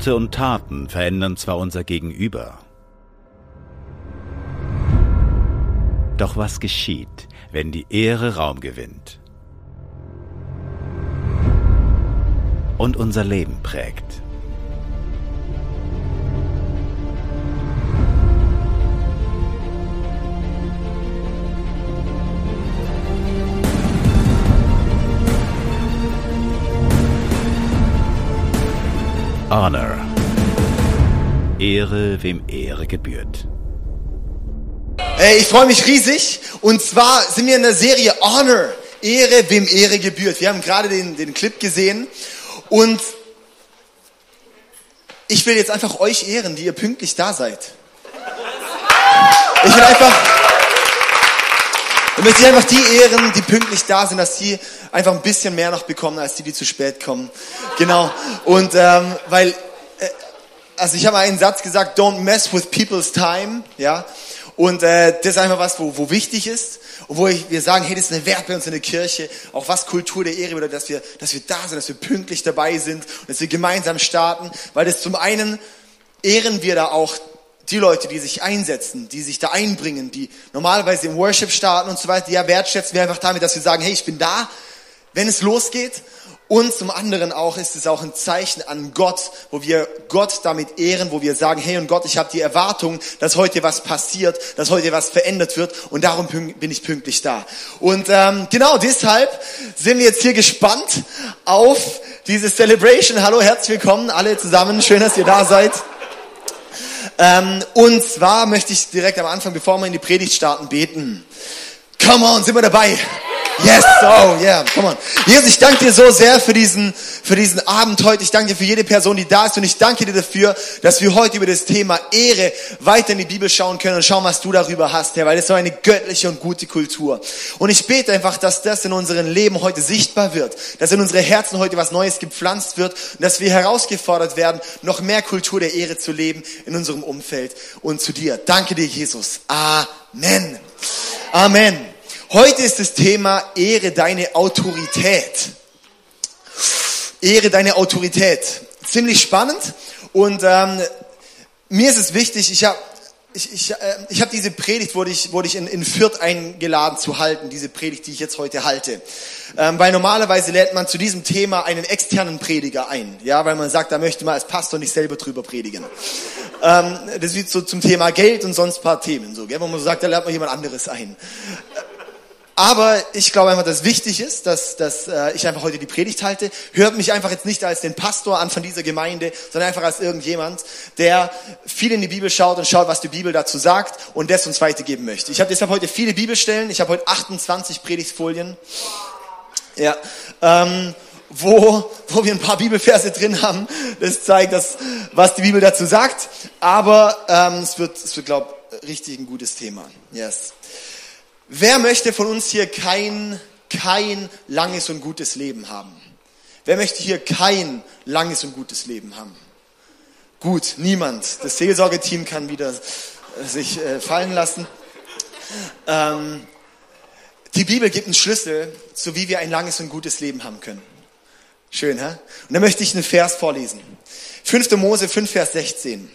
Worte und Taten verändern zwar unser Gegenüber, doch was geschieht, wenn die Ehre Raum gewinnt und unser Leben prägt? Honor. Ehre, wem Ehre gebührt. Ey, ich freue mich riesig. Und zwar sind wir in der Serie Honor. Ehre, wem Ehre gebührt. Wir haben gerade den, den Clip gesehen. Und ich will jetzt einfach euch ehren, die ihr pünktlich da seid. Ich will einfach, ich möchte einfach die ehren, die pünktlich da sind, dass die einfach ein bisschen mehr noch bekommen, als die, die zu spät kommen. Genau. Und ähm, weil, äh, also ich habe einen Satz gesagt, don't mess with people's time, ja. Und äh, das ist einfach was, wo, wo wichtig ist und wo ich, wir sagen, hey, das ist ein Wert bei uns in der Kirche, auch was Kultur der Ehre bedeutet, dass wir, dass wir da sind, dass wir pünktlich dabei sind und dass wir gemeinsam starten, weil das zum einen ehren wir da auch die Leute, die sich einsetzen, die sich da einbringen, die normalerweise im Worship starten und so weiter, ja, wertschätzen wir einfach damit, dass wir sagen, hey, ich bin da, wenn es losgeht. Und zum anderen auch ist es auch ein Zeichen an Gott, wo wir Gott damit ehren, wo wir sagen, hey und Gott, ich habe die Erwartung, dass heute was passiert, dass heute was verändert wird und darum bin ich pünktlich da. Und ähm, genau deshalb sind wir jetzt hier gespannt auf diese Celebration. Hallo, herzlich willkommen alle zusammen, schön, dass ihr da seid. Ähm, und zwar möchte ich direkt am Anfang, bevor wir in die Predigt starten, beten. Come on, sind wir dabei? Yes, oh yeah, come on. Jesus, ich danke dir so sehr für diesen, für diesen Abend heute. Ich danke dir für jede Person, die da ist. Und ich danke dir dafür, dass wir heute über das Thema Ehre weiter in die Bibel schauen können und schauen, was du darüber hast, Herr, weil das so eine göttliche und gute Kultur. Und ich bete einfach, dass das in unserem Leben heute sichtbar wird, dass in unsere Herzen heute was Neues gepflanzt wird und dass wir herausgefordert werden, noch mehr Kultur der Ehre zu leben in unserem Umfeld und zu dir. Danke dir, Jesus. Amen. Amen. Heute ist das Thema Ehre deine Autorität. Ehre deine Autorität. Ziemlich spannend und ähm, mir ist es wichtig, ich habe ich, ich, äh, ich hab diese Predigt, wurde ich, wurde ich in, in Fürth eingeladen zu halten, diese Predigt, die ich jetzt heute halte. Ähm, weil normalerweise lädt man zu diesem Thema einen externen Prediger ein, ja, weil man sagt, da möchte man als Pastor nicht selber drüber predigen. Ähm, das ist so zum Thema Geld und sonst paar Themen, so, gell, wo man so sagt, da lernt man jemand anderes ein. Aber ich glaube einfach, dass wichtig ist, dass, dass äh, ich einfach heute die Predigt halte. Hört mich einfach jetzt nicht als den Pastor an von dieser Gemeinde, sondern einfach als irgendjemand, der viel in die Bibel schaut und schaut, was die Bibel dazu sagt und das uns weitergeben möchte. Ich habe deshalb heute viele Bibelstellen. Ich habe heute 28 Predigtfolien. Ja. Ähm, wo, wo wir ein paar Bibelverse drin haben. Das zeigt, dass, was die Bibel dazu sagt. Aber ähm, es wird, es wird glaube richtig ein gutes Thema. Yes. Wer möchte von uns hier kein, kein langes und gutes Leben haben? Wer möchte hier kein langes und gutes Leben haben? Gut, niemand. Das Seelsorgeteam kann wieder äh, sich äh, fallen lassen. Ähm, die Bibel gibt einen Schlüssel, zu wie wir ein langes und gutes Leben haben können. Schön, hä? Und da möchte ich einen Vers vorlesen. 5. Mose 5, Vers 16.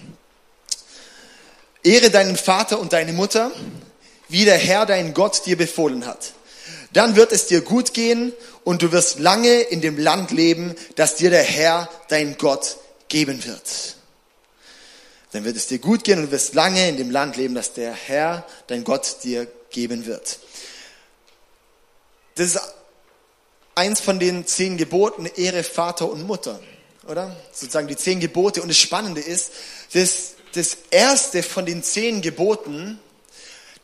Ehre deinen Vater und deine Mutter, wie der Herr dein Gott dir befohlen hat. Dann wird es dir gut gehen und du wirst lange in dem Land leben, das dir der Herr dein Gott geben wird. Dann wird es dir gut gehen und du wirst lange in dem Land leben, das der Herr dein Gott dir geben wird. Das ist eins von den zehn Geboten, Ehre Vater und Mutter, oder? Sozusagen die zehn Gebote. Und das Spannende ist, dass das erste von den zehn Geboten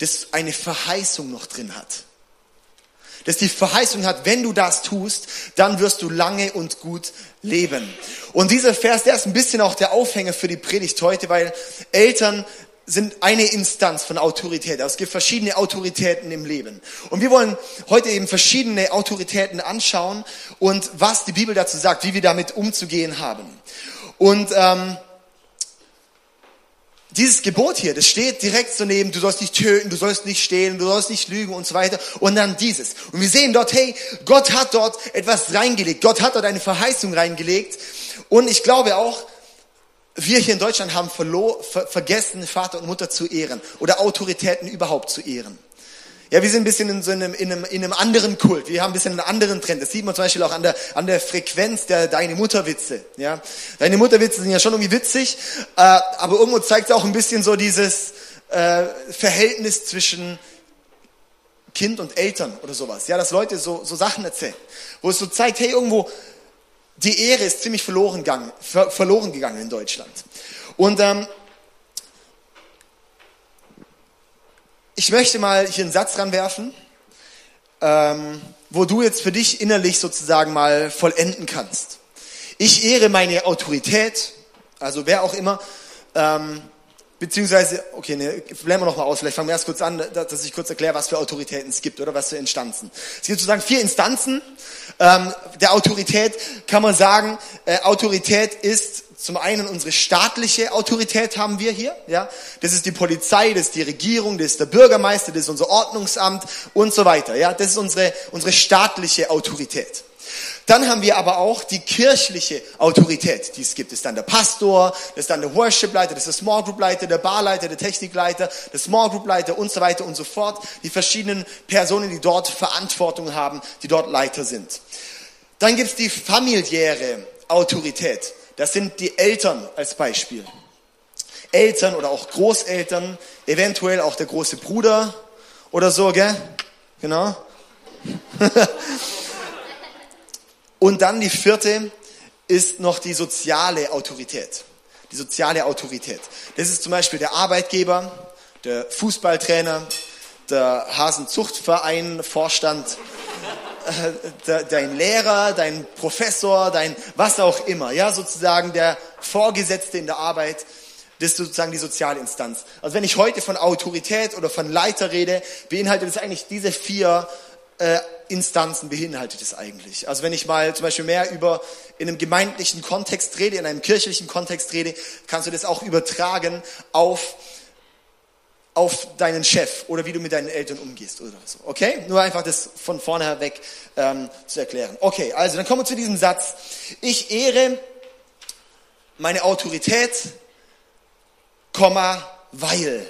das eine Verheißung noch drin hat. Dass die Verheißung hat, wenn du das tust, dann wirst du lange und gut leben. Und dieser Vers, der ist ein bisschen auch der Aufhänger für die Predigt heute, weil Eltern sind eine Instanz von Autorität. Es gibt verschiedene Autoritäten im Leben. Und wir wollen heute eben verschiedene Autoritäten anschauen und was die Bibel dazu sagt, wie wir damit umzugehen haben. Und ähm, dieses Gebot hier, das steht direkt so neben, du sollst nicht töten, du sollst nicht stehlen, du sollst nicht lügen und so weiter. Und dann dieses. Und wir sehen dort, hey, Gott hat dort etwas reingelegt. Gott hat dort eine Verheißung reingelegt. Und ich glaube auch, wir hier in Deutschland haben ver vergessen, Vater und Mutter zu ehren oder Autoritäten überhaupt zu ehren. Ja, wir sind ein bisschen in so einem, in einem, in einem anderen Kult. Wir haben ein bisschen einen anderen Trend. Das sieht man zum Beispiel auch an der, an der Frequenz der Deine Mutterwitze. Ja, Deine Mutterwitze sind ja schon irgendwie witzig, äh, aber irgendwo zeigt es auch ein bisschen so dieses äh, Verhältnis zwischen Kind und Eltern oder sowas. Ja, dass Leute so, so Sachen erzählen, wo es so zeigt, hey, irgendwo die Ehre ist ziemlich verloren gegangen, ver verloren gegangen in Deutschland. Und ähm, ich möchte mal hier einen Satz ranwerfen, ähm, wo du jetzt für dich innerlich sozusagen mal vollenden kannst. Ich ehre meine Autorität, also wer auch immer, ähm, beziehungsweise, okay, ne, bleiben wir noch mal aus, vielleicht fangen wir erst kurz an, dass ich kurz erkläre, was für Autoritäten es gibt oder was für Instanzen. Es gibt sozusagen vier Instanzen ähm, der Autorität, kann man sagen, äh, Autorität ist zum einen unsere staatliche Autorität haben wir hier, ja. Das ist die Polizei, das ist die Regierung, das ist der Bürgermeister, das ist unser Ordnungsamt und so weiter, ja. Das ist unsere, unsere staatliche Autorität. Dann haben wir aber auch die kirchliche Autorität, die es gibt. Das ist dann der Pastor, das ist dann der Worship-Leiter, das ist der Small Group-Leiter, der Barleiter, der Technikleiter, der Small Group-Leiter und so weiter und so fort. Die verschiedenen Personen, die dort Verantwortung haben, die dort Leiter sind. Dann gibt es die familiäre Autorität. Das sind die Eltern als Beispiel. Eltern oder auch Großeltern, eventuell auch der große Bruder oder so, gell? Genau. Und dann die vierte ist noch die soziale Autorität. Die soziale Autorität. Das ist zum Beispiel der Arbeitgeber, der Fußballtrainer, der Hasenzuchtverein, Vorstand, dein Lehrer, dein Professor, dein was auch immer, ja, sozusagen der Vorgesetzte in der Arbeit, das ist sozusagen die soziale Instanz. Also wenn ich heute von Autorität oder von Leiter rede, beinhaltet es eigentlich diese vier äh, Instanzen beinhaltet es eigentlich. Also wenn ich mal zum Beispiel mehr über in einem gemeindlichen Kontext rede, in einem kirchlichen Kontext rede, kannst du das auch übertragen auf auf deinen Chef oder wie du mit deinen Eltern umgehst oder so. Okay? Nur einfach das von vorne weg ähm, zu erklären. Okay, also dann kommen wir zu diesem Satz. Ich ehre meine Autorität, Komma, weil.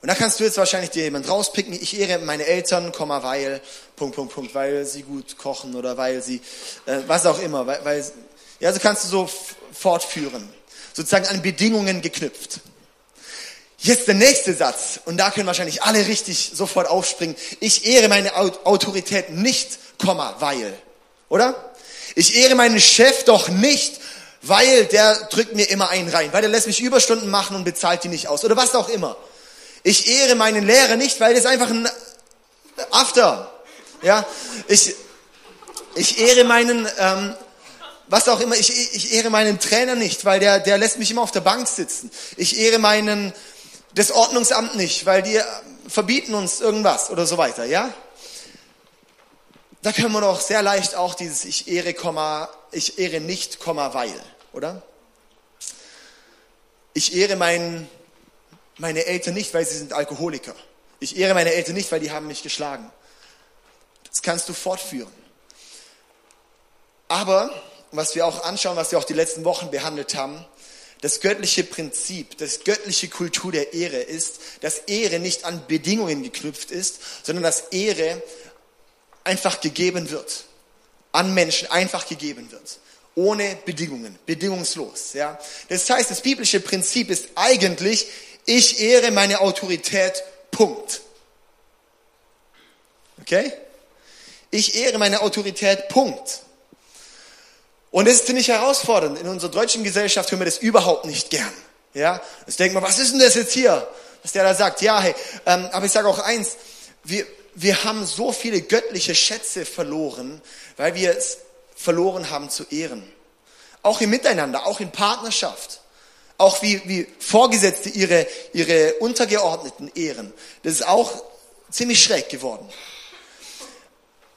Und da kannst du jetzt wahrscheinlich dir jemand rauspicken. Ich ehre meine Eltern, Komma, weil, Punkt, Punkt, Punkt, weil sie gut kochen oder weil sie, äh, was auch immer, weil, weil ja, so kannst du so fortführen. Sozusagen an Bedingungen geknüpft. Jetzt der nächste Satz, und da können wahrscheinlich alle richtig sofort aufspringen. Ich ehre meine Autorität nicht, weil. Oder? Ich ehre meinen Chef doch nicht, weil der drückt mir immer einen rein, weil der lässt mich Überstunden machen und bezahlt die nicht aus. Oder was auch immer. Ich ehre meinen Lehrer nicht, weil das einfach ein After. Ja, ich, ich ehre meinen, ähm, was auch immer, ich, ich ehre meinen Trainer nicht, weil der, der lässt mich immer auf der Bank sitzen. Ich ehre meinen das Ordnungsamt nicht, weil die verbieten uns irgendwas oder so weiter, ja? Da können wir doch sehr leicht auch dieses ich ehre, ich ehre nicht, weil, oder? Ich ehre meinen, meine Eltern nicht, weil sie sind Alkoholiker. Ich ehre meine Eltern nicht, weil die haben mich geschlagen. Das kannst du fortführen. Aber, was wir auch anschauen, was wir auch die letzten Wochen behandelt haben, das göttliche Prinzip, das göttliche Kultur der Ehre ist, dass Ehre nicht an Bedingungen geknüpft ist, sondern dass Ehre einfach gegeben wird. An Menschen einfach gegeben wird. Ohne Bedingungen, bedingungslos, ja. Das heißt, das biblische Prinzip ist eigentlich, ich ehre meine Autorität, Punkt. Okay? Ich ehre meine Autorität, Punkt. Und das ist ziemlich herausfordernd. In unserer deutschen Gesellschaft hören wir das überhaupt nicht gern. Ja, jetzt denkt man, was ist denn das jetzt hier? Was der da sagt. Ja, hey, ähm, aber ich sage auch eins, wir, wir haben so viele göttliche Schätze verloren, weil wir es verloren haben zu ehren. Auch im Miteinander, auch in Partnerschaft. Auch wie, wie Vorgesetzte ihre, ihre Untergeordneten ehren. Das ist auch ziemlich schräg geworden.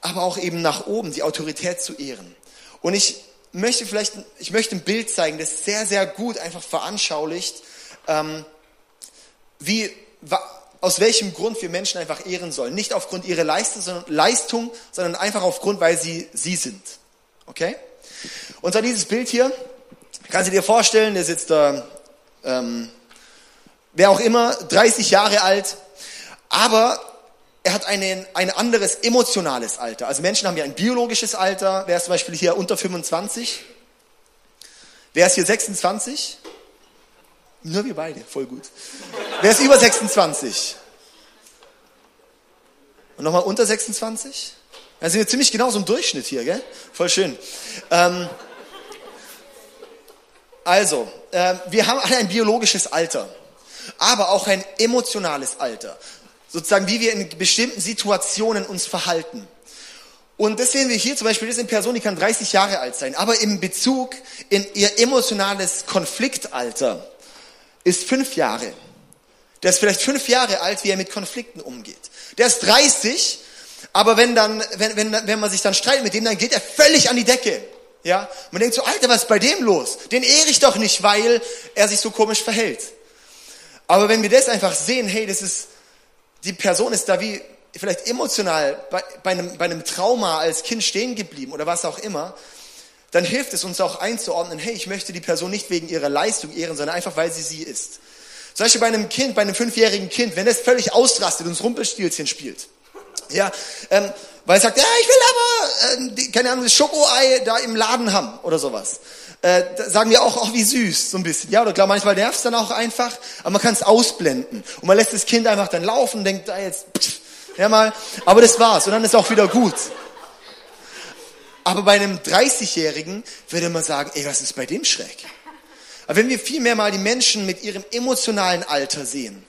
Aber auch eben nach oben, die Autorität zu ehren. Und ich möchte vielleicht, ich möchte ein Bild zeigen, das sehr, sehr gut einfach veranschaulicht, ähm, wie, aus welchem Grund wir Menschen einfach ehren sollen. Nicht aufgrund ihrer Leistung, sondern, Leistung, sondern einfach aufgrund, weil sie sie sind. Okay? Und zwar dieses Bild hier, Kannst du dir vorstellen, der sitzt da, ähm, wer auch immer, 30 Jahre alt, aber er hat einen, ein anderes emotionales Alter. Also Menschen haben ja ein biologisches Alter. Wer ist zum Beispiel hier unter 25? Wer ist hier 26? Nur wir beide, voll gut. Wer ist über 26? Und nochmal unter 26? Da sind wir ziemlich genau so im Durchschnitt hier, gell? Voll schön. Ähm, also, äh, wir haben alle ein biologisches Alter, aber auch ein emotionales Alter. Sozusagen, wie wir in bestimmten Situationen uns verhalten. Und das sehen wir hier zum Beispiel, das ist eine Person, die kann 30 Jahre alt sein, aber im Bezug in ihr emotionales Konfliktalter ist fünf Jahre. Der ist vielleicht fünf Jahre alt, wie er mit Konflikten umgeht. Der ist 30, aber wenn dann, wenn, wenn, wenn man sich dann streitet mit dem, dann geht er völlig an die Decke. Ja, man denkt so, Alter, was ist bei dem los? Den ehre ich doch nicht, weil er sich so komisch verhält. Aber wenn wir das einfach sehen, hey, das ist, die Person ist da wie vielleicht emotional bei, bei, einem, bei einem Trauma als Kind stehen geblieben oder was auch immer, dann hilft es uns auch einzuordnen, hey, ich möchte die Person nicht wegen ihrer Leistung ehren, sondern einfach, weil sie sie ist. Zum Beispiel bei einem Kind, bei einem fünfjährigen Kind, wenn es völlig ausrastet und Rumpelstilzchen spielt. Ja, ähm, weil er sagt, ja, ich will aber, äh, die, keine Ahnung, das Schokoei da im Laden haben oder sowas. Äh, sagen wir auch, auch wie süß, so ein bisschen. Ja, oder klar, manchmal nervt es dann auch einfach, aber man kann es ausblenden. Und man lässt das Kind einfach dann laufen und denkt, da jetzt, pff, ja mal, aber das war's und dann ist auch wieder gut. Aber bei einem 30-Jährigen würde man sagen, ey, was ist bei dem schräg? Aber wenn wir vielmehr mal die Menschen mit ihrem emotionalen Alter sehen,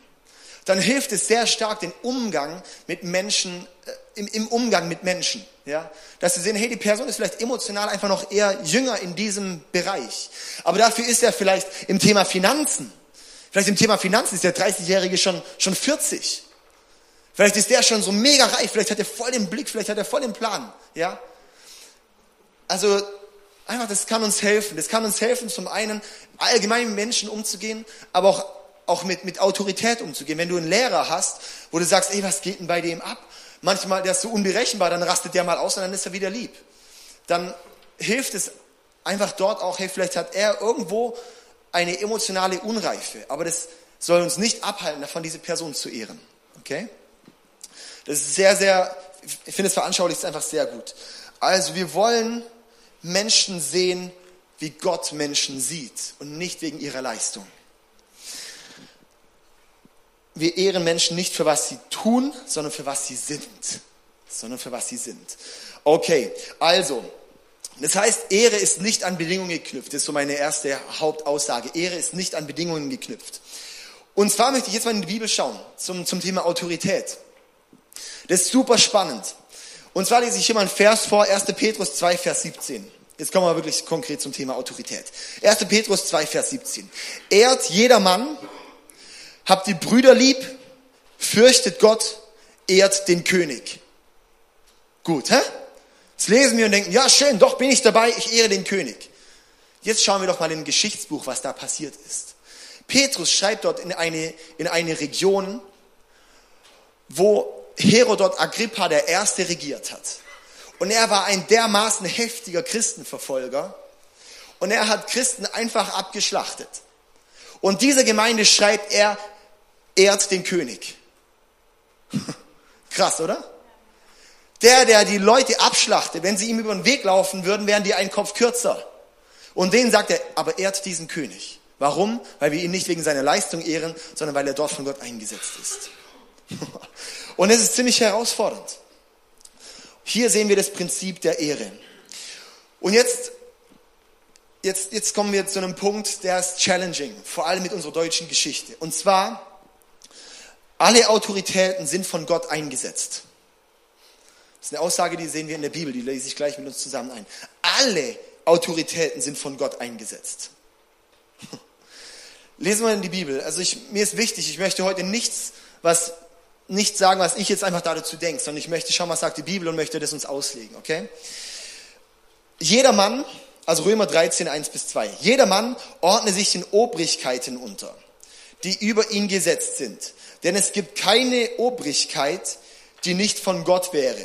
dann hilft es sehr stark den Umgang mit Menschen, äh, im, im, Umgang mit Menschen, ja, dass sie sehen, hey, die Person ist vielleicht emotional einfach noch eher jünger in diesem Bereich, aber dafür ist er vielleicht im Thema Finanzen, vielleicht im Thema Finanzen ist der 30-Jährige schon schon 40, vielleicht ist der schon so mega reich, vielleicht hat er voll den Blick, vielleicht hat er voll den Plan, ja, also einfach, das kann uns helfen. Das kann uns helfen, zum einen allgemein mit Menschen umzugehen, aber auch, auch mit, mit Autorität umzugehen. Wenn du einen Lehrer hast, wo du sagst, ey, was geht denn bei dem ab? Manchmal, der ist so unberechenbar, dann rastet der mal aus und dann ist er wieder lieb. Dann hilft es einfach dort auch, hey, vielleicht hat er irgendwo eine emotionale Unreife, aber das soll uns nicht abhalten, davon diese Person zu ehren. Okay? Das ist sehr, sehr, ich finde es veranschaulicht einfach sehr gut. Also wir wollen Menschen sehen, wie Gott Menschen sieht und nicht wegen ihrer Leistung. Wir ehren Menschen nicht für was sie tun, sondern für was sie sind. Sondern für was sie sind. Okay, also, das heißt, Ehre ist nicht an Bedingungen geknüpft. Das ist so meine erste Hauptaussage. Ehre ist nicht an Bedingungen geknüpft. Und zwar möchte ich jetzt mal in die Bibel schauen zum, zum Thema Autorität. Das ist super spannend. Und zwar lese ich hier mal einen Vers vor, 1. Petrus 2, Vers 17. Jetzt kommen wir wirklich konkret zum Thema Autorität. 1. Petrus 2, Vers 17. Ehrt jeder Mann, habt die Brüder lieb, fürchtet Gott, ehrt den König. Gut, hä? Jetzt lesen wir und denken, ja schön, doch bin ich dabei, ich ehre den König. Jetzt schauen wir doch mal in ein Geschichtsbuch, was da passiert ist. Petrus schreibt dort in eine, in eine Region, wo Herodot Agrippa der Erste regiert hat. Und er war ein dermaßen heftiger Christenverfolger. Und er hat Christen einfach abgeschlachtet. Und diese Gemeinde schreibt, er ehrt den König. Krass, oder? Der, der die Leute abschlachtet, wenn sie ihm über den Weg laufen würden, wären die einen Kopf kürzer. Und denen sagt er, aber ehrt diesen König. Warum? Weil wir ihn nicht wegen seiner Leistung ehren, sondern weil er dort von Gott eingesetzt ist. Und es ist ziemlich herausfordernd. Hier sehen wir das Prinzip der Ehre. Und jetzt, jetzt, jetzt kommen wir zu einem Punkt, der ist challenging, vor allem mit unserer deutschen Geschichte. Und zwar, alle Autoritäten sind von Gott eingesetzt. Das ist eine Aussage, die sehen wir in der Bibel, die lese ich gleich mit uns zusammen ein. Alle Autoritäten sind von Gott eingesetzt. Lesen wir in die Bibel. Also ich, mir ist wichtig, ich möchte heute nichts, was nicht sagen, was ich jetzt einfach dazu denke, sondern ich möchte schauen, was sagt die Bibel und möchte das uns auslegen, okay? Jeder Mann, also Römer 13, 1 bis 2, jeder Mann ordne sich den Obrigkeiten unter, die über ihn gesetzt sind. Denn es gibt keine Obrigkeit, die nicht von Gott wäre.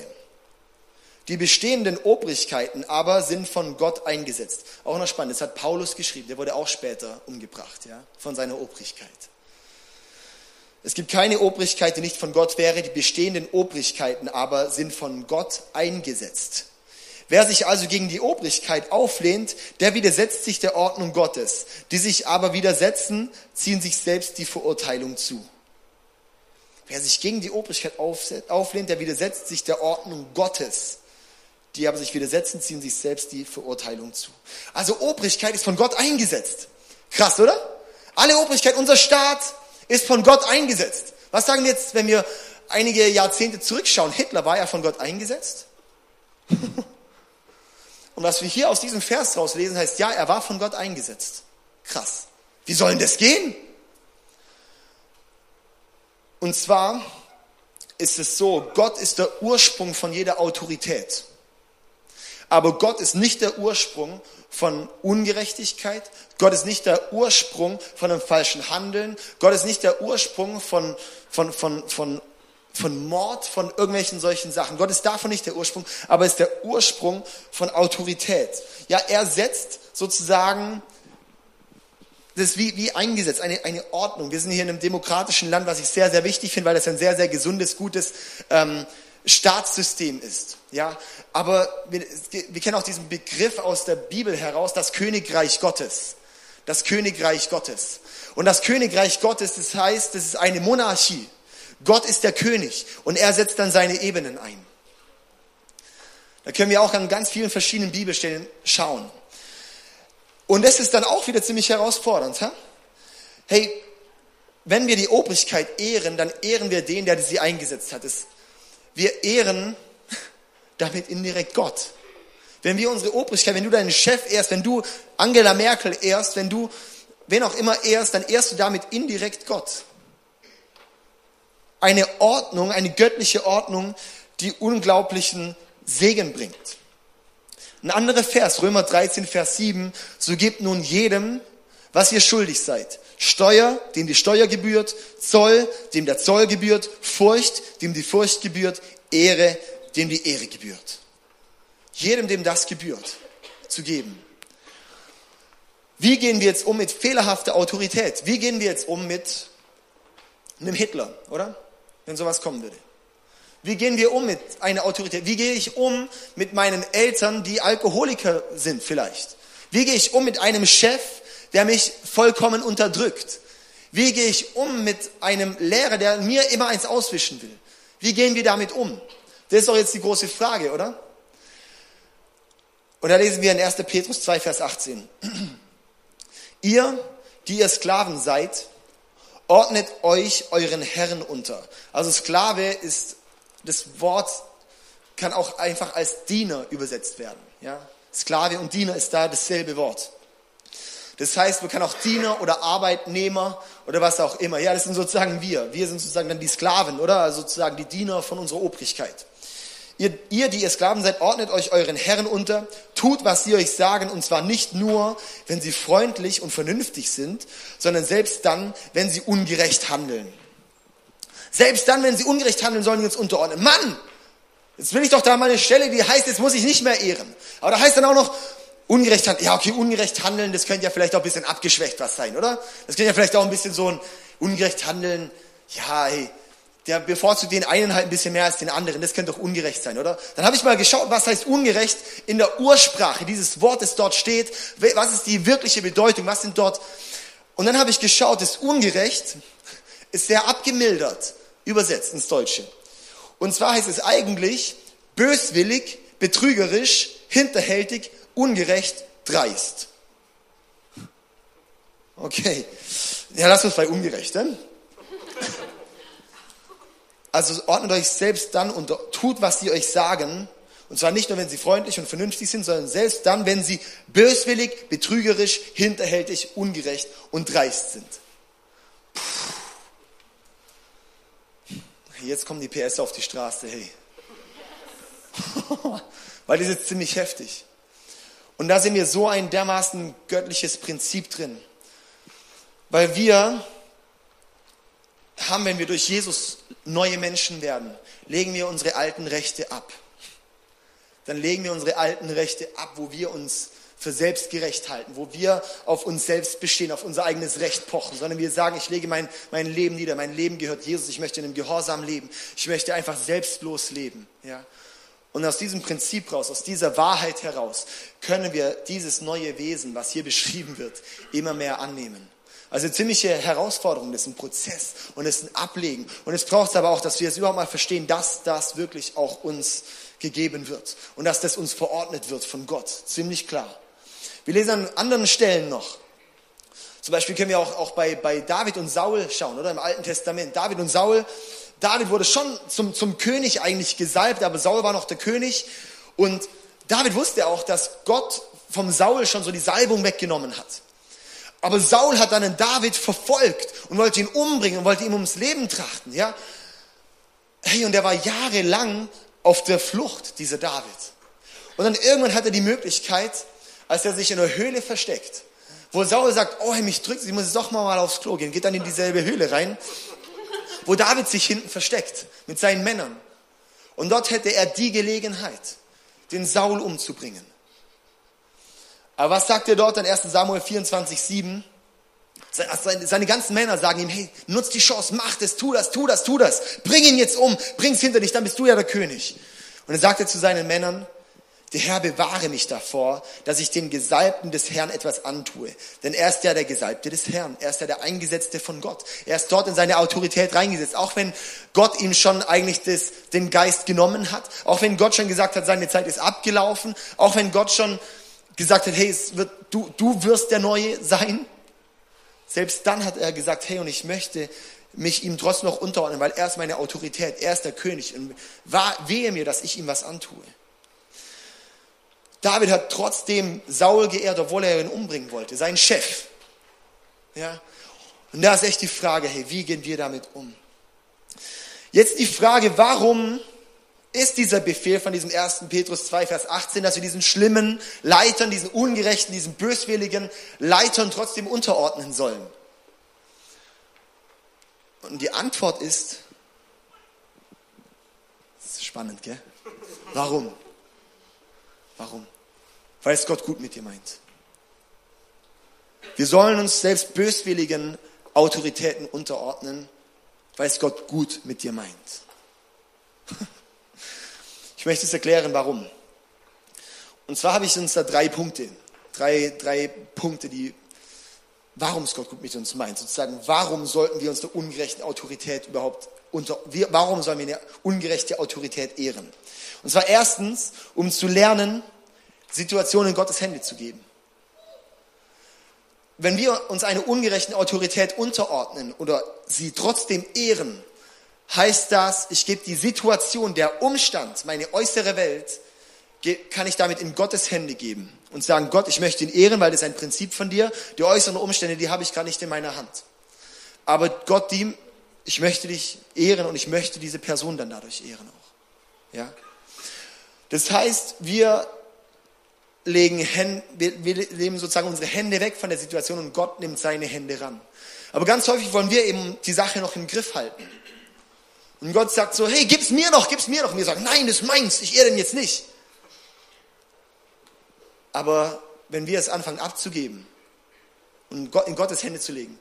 Die bestehenden Obrigkeiten aber sind von Gott eingesetzt. Auch noch spannend, das hat Paulus geschrieben, der wurde auch später umgebracht, ja, von seiner Obrigkeit. Es gibt keine Obrigkeit, die nicht von Gott wäre, die bestehenden Obrigkeiten aber sind von Gott eingesetzt. Wer sich also gegen die Obrigkeit auflehnt, der widersetzt sich der Ordnung Gottes. Die sich aber widersetzen, ziehen sich selbst die Verurteilung zu. Wer sich gegen die Obrigkeit auflehnt, der widersetzt sich der Ordnung Gottes. Die aber sich widersetzen, ziehen sich selbst die Verurteilung zu. Also Obrigkeit ist von Gott eingesetzt. Krass, oder? Alle Obrigkeit, unser Staat ist von Gott eingesetzt. Was sagen wir jetzt, wenn wir einige Jahrzehnte zurückschauen? Hitler war ja von Gott eingesetzt. Und was wir hier aus diesem Vers rauslesen, heißt, ja, er war von Gott eingesetzt. Krass. Wie soll denn das gehen? Und zwar ist es so, Gott ist der Ursprung von jeder Autorität. Aber Gott ist nicht der Ursprung von Ungerechtigkeit. Gott ist nicht der Ursprung von einem falschen Handeln. Gott ist nicht der Ursprung von, von, von, von von Mord, von irgendwelchen solchen Sachen. Gott ist davon nicht der Ursprung, aber ist der Ursprung von Autorität. Ja, er setzt sozusagen, das ist wie, wie eingesetzt, eine, eine Ordnung. Wir sind hier in einem demokratischen Land, was ich sehr, sehr wichtig finde, weil das ein sehr, sehr gesundes, gutes ähm, Staatssystem ist. Ja, aber wir, wir kennen auch diesen Begriff aus der Bibel heraus, das Königreich Gottes. Das Königreich Gottes. Und das Königreich Gottes, das heißt, das ist eine Monarchie. Gott ist der König und er setzt dann seine Ebenen ein. Da können wir auch an ganz vielen verschiedenen Bibelstellen schauen. Und das ist dann auch wieder ziemlich herausfordernd. Ha? Hey, wenn wir die Obrigkeit ehren, dann ehren wir den, der sie eingesetzt hat. Wir ehren damit indirekt Gott. Wenn wir unsere Obrigkeit, wenn du deinen Chef ehrst, wenn du Angela Merkel ehrst, wenn du wen auch immer ehrst, dann ehrst du damit indirekt Gott eine Ordnung, eine göttliche Ordnung, die unglaublichen Segen bringt. Ein anderer Vers, Römer 13, Vers 7, so gebt nun jedem, was ihr schuldig seid. Steuer, dem die Steuer gebührt, Zoll, dem der Zoll gebührt, Furcht, dem die Furcht gebührt, Ehre, dem die Ehre gebührt. Jedem, dem das gebührt, zu geben. Wie gehen wir jetzt um mit fehlerhafter Autorität? Wie gehen wir jetzt um mit einem Hitler, oder? wenn sowas kommen würde? Wie gehen wir um mit einer Autorität? Wie gehe ich um mit meinen Eltern, die Alkoholiker sind vielleicht? Wie gehe ich um mit einem Chef, der mich vollkommen unterdrückt? Wie gehe ich um mit einem Lehrer, der mir immer eins auswischen will? Wie gehen wir damit um? Das ist doch jetzt die große Frage, oder? Und da lesen wir in 1. Petrus 2, Vers 18. Ihr, die ihr Sklaven seid, ordnet euch euren Herren unter. Also Sklave ist, das Wort kann auch einfach als Diener übersetzt werden. Ja? Sklave und Diener ist da dasselbe Wort. Das heißt, man kann auch Diener oder Arbeitnehmer oder was auch immer. Ja, das sind sozusagen wir. Wir sind sozusagen dann die Sklaven, oder? Also sozusagen die Diener von unserer Obrigkeit. Ihr, ihr, die ihr Sklaven seid, ordnet euch euren Herren unter, tut, was sie euch sagen, und zwar nicht nur, wenn sie freundlich und vernünftig sind, sondern selbst dann, wenn sie ungerecht handeln. Selbst dann, wenn sie ungerecht handeln, sollen wir uns unterordnen. Mann! Jetzt will ich doch da mal eine Stelle, die heißt, jetzt muss ich nicht mehr ehren. Aber da heißt dann auch noch, ungerecht handeln. Ja, okay, ungerecht handeln, das könnte ja vielleicht auch ein bisschen abgeschwächt was sein, oder? Das könnte ja vielleicht auch ein bisschen so ein ungerecht handeln. Ja, hey, der bevorzugt den einen halt ein bisschen mehr als den anderen. Das könnte doch ungerecht sein, oder? Dann habe ich mal geschaut, was heißt ungerecht in der Ursprache dieses Wortes dort steht. Was ist die wirkliche Bedeutung? Was sind dort? Und dann habe ich geschaut, das ungerecht ist sehr abgemildert übersetzt ins Deutsche. Und zwar heißt es eigentlich böswillig, betrügerisch, hinterhältig, ungerecht, dreist. Okay. Ja, lass uns bei ungerecht, denn? Also ordnet euch selbst dann und tut, was sie euch sagen. Und zwar nicht nur, wenn sie freundlich und vernünftig sind, sondern selbst dann, wenn sie böswillig, betrügerisch, hinterhältig, ungerecht und dreist sind. Puh. Jetzt kommen die PS auf die Straße, hey. Weil das ist ziemlich heftig. Und da sehen wir so ein dermaßen göttliches Prinzip drin. Weil wir haben, wenn wir durch Jesus neue Menschen werden, legen wir unsere alten Rechte ab. dann legen wir unsere alten Rechte ab, wo wir uns für selbstgerecht halten, wo wir auf uns selbst bestehen, auf unser eigenes Recht pochen, sondern wir sagen, ich lege mein, mein Leben nieder, mein Leben gehört Jesus, ich möchte in einem Gehorsam leben, ich möchte einfach selbstlos leben. Ja? Und aus diesem Prinzip raus, aus dieser Wahrheit heraus, können wir dieses neue Wesen, was hier beschrieben wird, immer mehr annehmen. Also ziemliche Herausforderung, das ist ein Prozess und das ist ein Ablegen. Und es braucht aber auch, dass wir es überhaupt mal verstehen, dass das wirklich auch uns gegeben wird und dass das uns verordnet wird von Gott. Ziemlich klar. Wir lesen an anderen Stellen noch. Zum Beispiel können wir auch, auch bei, bei David und Saul schauen, oder im Alten Testament. David und Saul. David wurde schon zum, zum König eigentlich gesalbt, aber Saul war noch der König. Und David wusste auch, dass Gott vom Saul schon so die Salbung weggenommen hat. Aber Saul hat dann den David verfolgt und wollte ihn umbringen und wollte ihm ums Leben trachten, ja. Hey, und er war jahrelang auf der Flucht, dieser David. Und dann irgendwann hat er die Möglichkeit, als er sich in einer Höhle versteckt, wo Saul sagt, oh, mich drückt, ich muss doch mal, aufs Klo gehen, geht dann in dieselbe Höhle rein, wo David sich hinten versteckt mit seinen Männern. Und dort hätte er die Gelegenheit, den Saul umzubringen. Aber was sagt er dort in 1 Samuel 24, 7? Seine ganzen Männer sagen ihm, hey, nutz die Chance, mach das, tu das, tu das, tu das. Bring ihn jetzt um, bring's hinter dich, dann bist du ja der König. Und dann sagt er zu seinen Männern, der Herr bewahre mich davor, dass ich den Gesalbten des Herrn etwas antue. Denn er ist ja der Gesalbte des Herrn. Er ist ja der Eingesetzte von Gott. Er ist dort in seine Autorität reingesetzt. Auch wenn Gott ihm schon eigentlich das, den Geist genommen hat. Auch wenn Gott schon gesagt hat, seine Zeit ist abgelaufen. Auch wenn Gott schon gesagt hat, hey, es wird, du, du wirst der Neue sein. Selbst dann hat er gesagt, hey, und ich möchte mich ihm trotzdem noch unterordnen, weil er ist meine Autorität, er ist der König. Und wehe mir, dass ich ihm was antue. David hat trotzdem Saul geehrt, obwohl er ihn umbringen wollte, seinen Chef. Ja? Und da ist echt die Frage, hey, wie gehen wir damit um? Jetzt die Frage, warum ist dieser Befehl von diesem 1. Petrus 2, Vers 18, dass wir diesen schlimmen Leitern, diesen ungerechten, diesen böswilligen Leitern trotzdem unterordnen sollen? Und die Antwort ist, das ist spannend, gell? Warum? Warum? Weil es Gott gut mit dir meint. Wir sollen uns selbst böswilligen Autoritäten unterordnen, weil es Gott gut mit dir meint. Ich möchte es erklären, warum. Und zwar habe ich uns da drei Punkte. Drei, drei Punkte, die, warum es Gott gut mit uns meint. Sozusagen, warum sollten wir uns der ungerechten Autorität überhaupt unter, warum sollen wir eine ungerechte Autorität ehren? Und zwar erstens, um zu lernen, Situationen in Gottes Hände zu geben. Wenn wir uns einer ungerechten Autorität unterordnen oder sie trotzdem ehren, heißt das, ich gebe die Situation, der Umstand, meine äußere Welt, kann ich damit in Gottes Hände geben und sagen, Gott, ich möchte ihn ehren, weil das ist ein Prinzip von dir. Die äußeren Umstände, die habe ich gar nicht in meiner Hand. Aber Gott, die, ich möchte dich ehren und ich möchte diese Person dann dadurch ehren auch. Ja? Das heißt, wir legen Hände, wir, wir nehmen sozusagen unsere Hände weg von der Situation und Gott nimmt seine Hände ran. Aber ganz häufig wollen wir eben die Sache noch im Griff halten. Und Gott sagt so, hey, gib's mir noch, gib's mir noch. Und wir sagen, nein, das ist meins, ich ehre den jetzt nicht. Aber wenn wir es anfangen abzugeben und in Gottes Hände zu legen,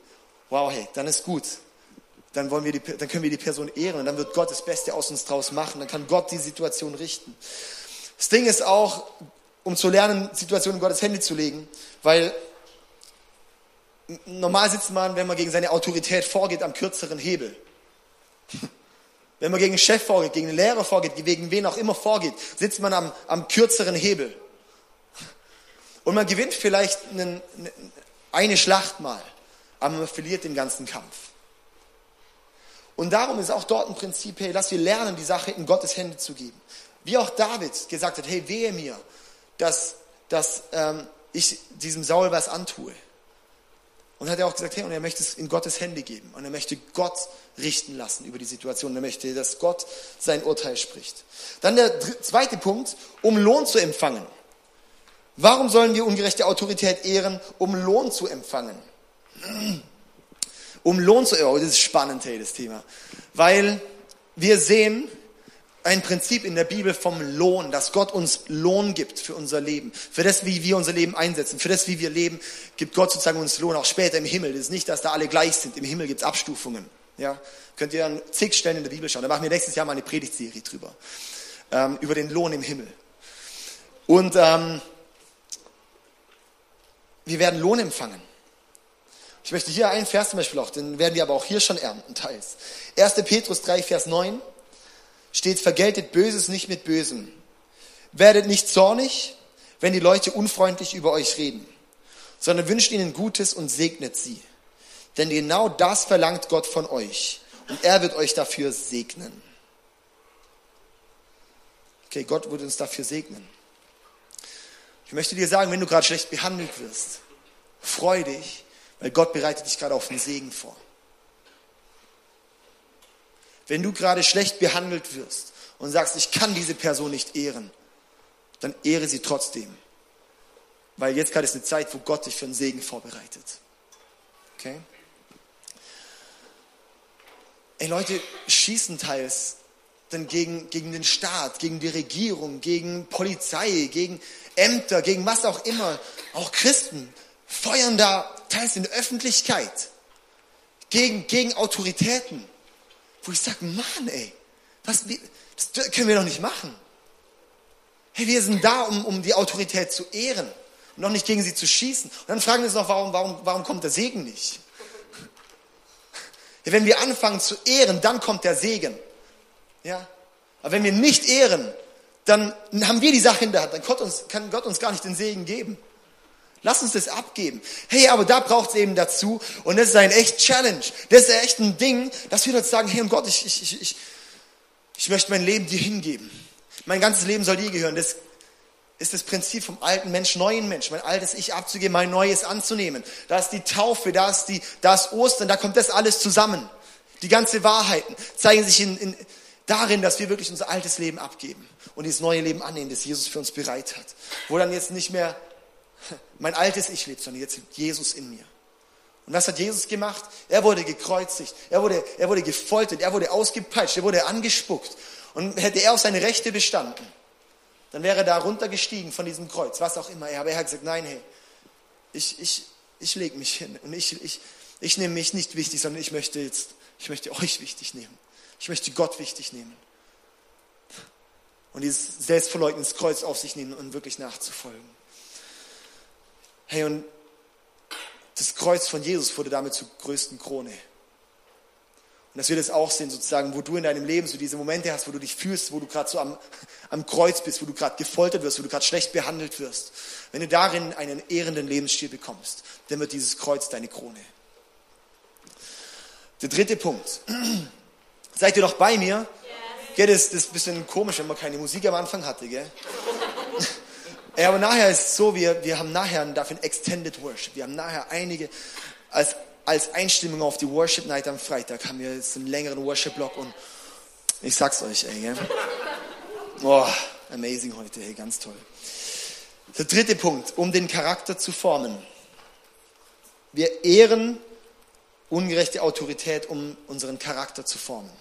wow, hey, dann ist gut. Dann, wollen wir die, dann können wir die Person ehren und dann wird Gott das Beste aus uns draus machen. Dann kann Gott die Situation richten. Das Ding ist auch, um zu lernen, Situationen in Gottes Hände zu legen, weil normal sitzt man, wenn man gegen seine Autorität vorgeht, am kürzeren Hebel. Wenn man gegen einen Chef vorgeht, gegen einen Lehrer vorgeht, gegen wen auch immer vorgeht, sitzt man am, am kürzeren Hebel. Und man gewinnt vielleicht einen, eine Schlacht mal, aber man verliert den ganzen Kampf. Und darum ist auch dort ein Prinzip, hey, lass wir lernen, die Sache in Gottes Hände zu geben. Wie auch David gesagt hat, hey, wehe mir, dass, dass ähm, ich diesem Saul was antue. Und hat er auch gesagt, hey, und er möchte es in Gottes Hände geben. Und er möchte Gott richten lassen über die Situation. Und er möchte, dass Gott sein Urteil spricht. Dann der zweite Punkt, um Lohn zu empfangen. Warum sollen wir ungerechte Autorität ehren? Um Lohn zu empfangen. Um Lohn zu, oh, das ist spannend, hey, das Thema. Weil wir sehen, ein Prinzip in der Bibel vom Lohn, dass Gott uns Lohn gibt für unser Leben, für das, wie wir unser Leben einsetzen, für das, wie wir leben, gibt Gott sozusagen uns Lohn, auch später im Himmel. Das ist nicht, dass da alle gleich sind. Im Himmel gibt es Abstufungen. Ja? Könnt ihr an zig Stellen in der Bibel schauen. Da machen wir nächstes Jahr mal eine Predigtserie drüber. Ähm, über den Lohn im Himmel. Und ähm, wir werden Lohn empfangen. Ich möchte hier einen Vers zum Beispiel auch, den werden wir aber auch hier schon ernten, teils. 1. Petrus 3, Vers 9 steht, vergeltet Böses nicht mit Bösem. Werdet nicht zornig, wenn die Leute unfreundlich über euch reden, sondern wünscht ihnen Gutes und segnet sie. Denn genau das verlangt Gott von euch und er wird euch dafür segnen. Okay, Gott wird uns dafür segnen. Ich möchte dir sagen, wenn du gerade schlecht behandelt wirst, freu dich, weil Gott bereitet dich gerade auf den Segen vor. Wenn du gerade schlecht behandelt wirst und sagst, ich kann diese Person nicht ehren, dann ehre sie trotzdem. Weil jetzt gerade ist eine Zeit, wo Gott dich für einen Segen vorbereitet. Okay? Ey, Leute schießen teils dann gegen, gegen den Staat, gegen die Regierung, gegen Polizei, gegen Ämter, gegen was auch immer. Auch Christen feuern da teils in der Öffentlichkeit gegen, gegen Autoritäten, wo ich sage, Mann, ey, was, das können wir doch nicht machen. Hey, wir sind da, um, um die Autorität zu ehren und noch nicht gegen sie zu schießen. Und dann fragen wir uns noch, warum, warum, warum kommt der Segen nicht? Wenn wir anfangen zu ehren, dann kommt der Segen. Ja? Aber wenn wir nicht ehren, dann haben wir die Sache in der Hand. Dann Gott uns, kann Gott uns gar nicht den Segen geben. Lass uns das abgeben. Hey, aber da braucht es eben dazu, und das ist ein echt Challenge. Das ist echt ein Ding, dass wir uns sagen, hey und Gott, ich, ich, ich, ich möchte mein Leben dir hingeben. Mein ganzes Leben soll dir gehören. Das ist das Prinzip vom alten Mensch, neuen Mensch. Mein altes Ich abzugeben, mein Neues anzunehmen. Da ist die Taufe, da ist, die, da ist Ostern, da kommt das alles zusammen. Die ganze Wahrheiten zeigen sich in, in, darin, dass wir wirklich unser altes Leben abgeben und dieses neue Leben annehmen, das Jesus für uns bereit hat. Wo dann jetzt nicht mehr mein altes Ich lebt, sondern jetzt lebt Jesus in mir. Und was hat Jesus gemacht? Er wurde gekreuzigt, er wurde, er wurde gefoltert, er wurde ausgepeitscht, er wurde angespuckt. Und hätte er auf seine Rechte bestanden, dann wäre er da runtergestiegen von diesem Kreuz, was auch immer. Aber er hat gesagt, nein, hey, ich, ich, ich lege mich hin und ich, ich, ich nehme mich nicht wichtig, sondern ich möchte jetzt, ich möchte euch wichtig nehmen. Ich möchte Gott wichtig nehmen. Und dieses selbstverleugnendes Kreuz auf sich nehmen und wirklich nachzufolgen. Hey, und das Kreuz von Jesus wurde damit zur größten Krone. Und dass wir das auch sehen, sozusagen, wo du in deinem Leben so diese Momente hast, wo du dich fühlst, wo du gerade so am, am Kreuz bist, wo du gerade gefoltert wirst, wo du gerade schlecht behandelt wirst. Wenn du darin einen ehrenden Lebensstil bekommst, dann wird dieses Kreuz deine Krone. Der dritte Punkt. Seid ihr noch bei mir? Yes. Gell, das, das ist ein bisschen komisch, wenn man keine Musik am Anfang hatte, gell? ja, aber nachher ist es so, wir, wir haben nachher dafür ein Extended Worship. Wir haben nachher einige, als, als Einstimmung auf die Worship Night am Freitag, haben wir jetzt einen längeren Worship-Block und ich sag's euch, ey, gell? Boah, amazing heute, ey, ganz toll. Der dritte Punkt, um den Charakter zu formen. Wir ehren ungerechte Autorität, um unseren Charakter zu formen.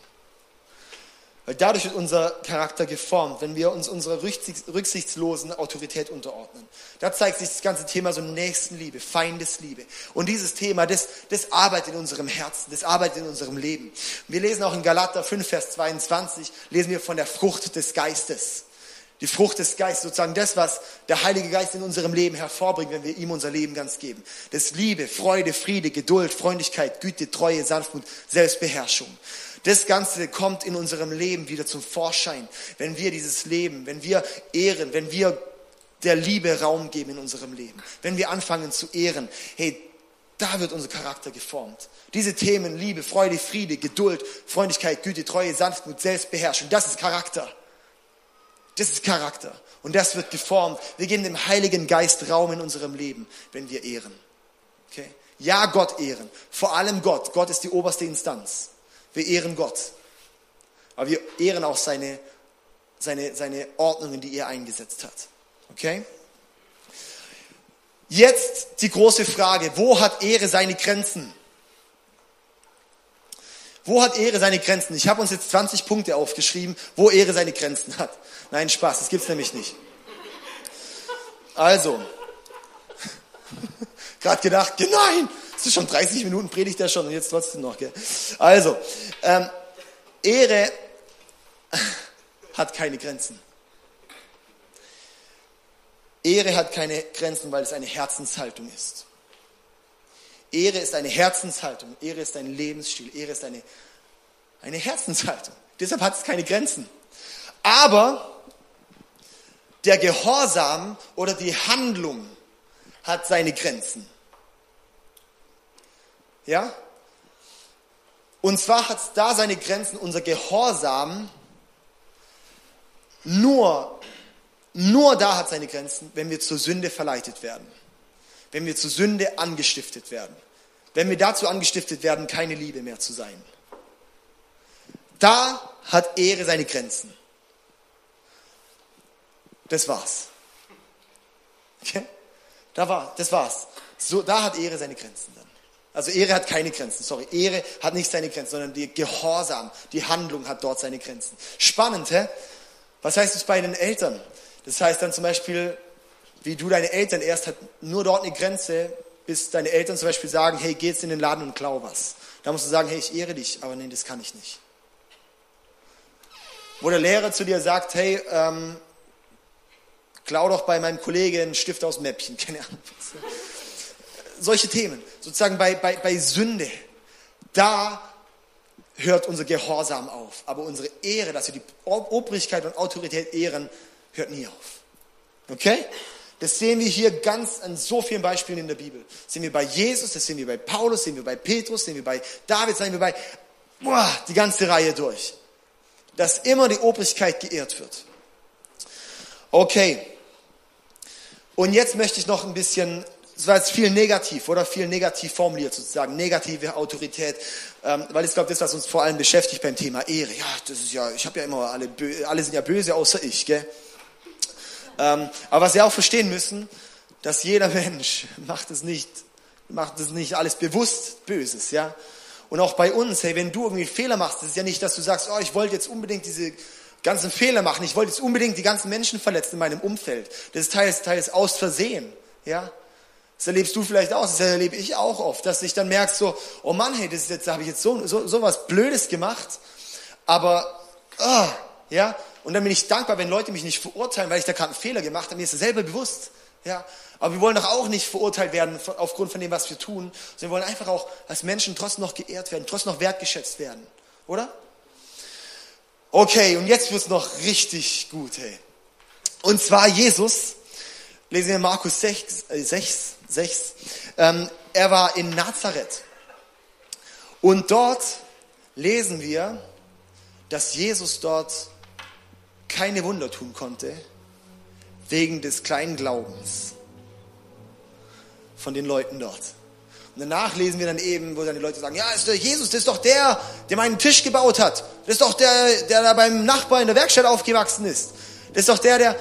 Weil dadurch wird unser Charakter geformt, wenn wir uns unserer rücksichtslosen Autorität unterordnen. Da zeigt sich das ganze Thema so Nächstenliebe, Feindesliebe. Und dieses Thema, das, das arbeitet in unserem Herzen, das arbeitet in unserem Leben. Wir lesen auch in Galater 5, Vers 22, lesen wir von der Frucht des Geistes. Die Frucht des Geistes, sozusagen das, was der Heilige Geist in unserem Leben hervorbringt, wenn wir ihm unser Leben ganz geben. Das Liebe, Freude, Friede, Geduld, Freundlichkeit, Güte, Treue, Sanftmut, Selbstbeherrschung. Das Ganze kommt in unserem Leben wieder zum Vorschein, wenn wir dieses Leben, wenn wir ehren, wenn wir der Liebe Raum geben in unserem Leben, wenn wir anfangen zu ehren. Hey, da wird unser Charakter geformt. Diese Themen Liebe, Freude, Friede, Geduld, Freundlichkeit, Güte, Treue, Sanftmut, Selbstbeherrschung, das ist Charakter. Das ist Charakter. Und das wird geformt. Wir geben dem Heiligen Geist Raum in unserem Leben, wenn wir ehren. Okay? Ja, Gott ehren. Vor allem Gott. Gott ist die oberste Instanz. Wir ehren Gott. Aber wir ehren auch seine, seine, seine Ordnungen, die er eingesetzt hat. Okay? Jetzt die große Frage, wo hat Ehre seine Grenzen? Wo hat Ehre seine Grenzen? Ich habe uns jetzt 20 Punkte aufgeschrieben, wo Ehre seine Grenzen hat. Nein, Spaß, das gibt's nämlich nicht. Also, gerade gedacht, nein, es ist schon 30 Minuten predigt er schon und jetzt trotzdem noch. Gell? Also, ähm, Ehre hat keine Grenzen. Ehre hat keine Grenzen, weil es eine Herzenshaltung ist. Ehre ist eine Herzenshaltung. Ehre ist ein Lebensstil. Ehre ist eine, eine Herzenshaltung. Deshalb hat es keine Grenzen. Aber der Gehorsam oder die Handlung hat seine Grenzen. Ja? Und zwar hat es da seine Grenzen, unser Gehorsam nur, nur da hat seine Grenzen, wenn wir zur Sünde verleitet werden. Wenn wir zur Sünde angestiftet werden. Wenn wir dazu angestiftet werden, keine Liebe mehr zu sein. Da hat Ehre seine Grenzen. Das war's. Okay? Da war, das war's. So, da hat Ehre seine Grenzen dann. Also Ehre hat keine Grenzen, sorry. Ehre hat nicht seine Grenzen, sondern die Gehorsam, die Handlung hat dort seine Grenzen. Spannend, hä? Was heißt das bei den Eltern? Das heißt dann zum Beispiel, wie du deine Eltern erst hat nur dort eine Grenze, bis deine Eltern zum Beispiel sagen, hey, geh jetzt in den Laden und klau was. Da musst du sagen, hey, ich ehre dich, aber nee, das kann ich nicht. Wo der Lehrer zu dir sagt, hey, ähm, klau doch bei meinem Kollegen einen Stift aus Mäppchen, keine Ahnung. Solche Themen, sozusagen bei, bei, bei Sünde, da hört unser Gehorsam auf. Aber unsere Ehre, dass wir die Obrigkeit und Autorität ehren, hört nie auf. Okay? Das sehen wir hier ganz an so vielen Beispielen in der Bibel. Das sehen wir bei Jesus, das sehen wir bei Paulus, das sehen wir bei Petrus, das sehen wir bei David, das sehen wir bei boah, die ganze Reihe durch. Dass immer die Obrigkeit geehrt wird. Okay. Und jetzt möchte ich noch ein bisschen, das war jetzt viel negativ oder viel negativ formuliert sozusagen, negative Autorität, ähm, weil ich glaube, das, was uns vor allem beschäftigt beim Thema Ehre, ja, das ist ja, ich habe ja immer alle, alle sind ja böse außer ich, gell? Ähm, aber was wir auch verstehen müssen, dass jeder Mensch macht es nicht, macht es nicht alles bewusst Böses, ja? Und auch bei uns, hey, wenn du irgendwie Fehler machst, ist ja nicht, dass du sagst, oh, ich wollte jetzt unbedingt diese ganzen Fehler machen. Ich wollte jetzt unbedingt die ganzen Menschen verletzen in meinem Umfeld. Das ist teils, teils aus Versehen. Ja? Das erlebst du vielleicht auch, das erlebe ich auch oft, dass ich dann merkst so, oh Mann, hey, das ist jetzt, da habe ich jetzt so, so, so was Blödes gemacht, aber, oh, ja, und dann bin ich dankbar, wenn Leute mich nicht verurteilen, weil ich da gerade einen Fehler gemacht habe, mir ist das selber bewusst, ja, aber wir wollen doch auch nicht verurteilt werden aufgrund von dem, was wir tun, sondern wir wollen einfach auch als Menschen trotzdem noch geehrt werden, trotzdem noch wertgeschätzt werden, oder? Okay, und jetzt wird's noch richtig gut, hey. Und zwar Jesus, lesen wir Markus 6, äh 6, 6 ähm, er war in Nazareth. Und dort lesen wir, dass Jesus dort keine Wunder tun konnte, wegen des kleinen Glaubens von den Leuten dort. Und danach lesen wir dann eben, wo dann die Leute sagen, ja, ist der Jesus, das ist doch der, der meinen Tisch gebaut hat. Das ist doch der, der da beim Nachbar in der Werkstatt aufgewachsen ist. Das ist doch der, der...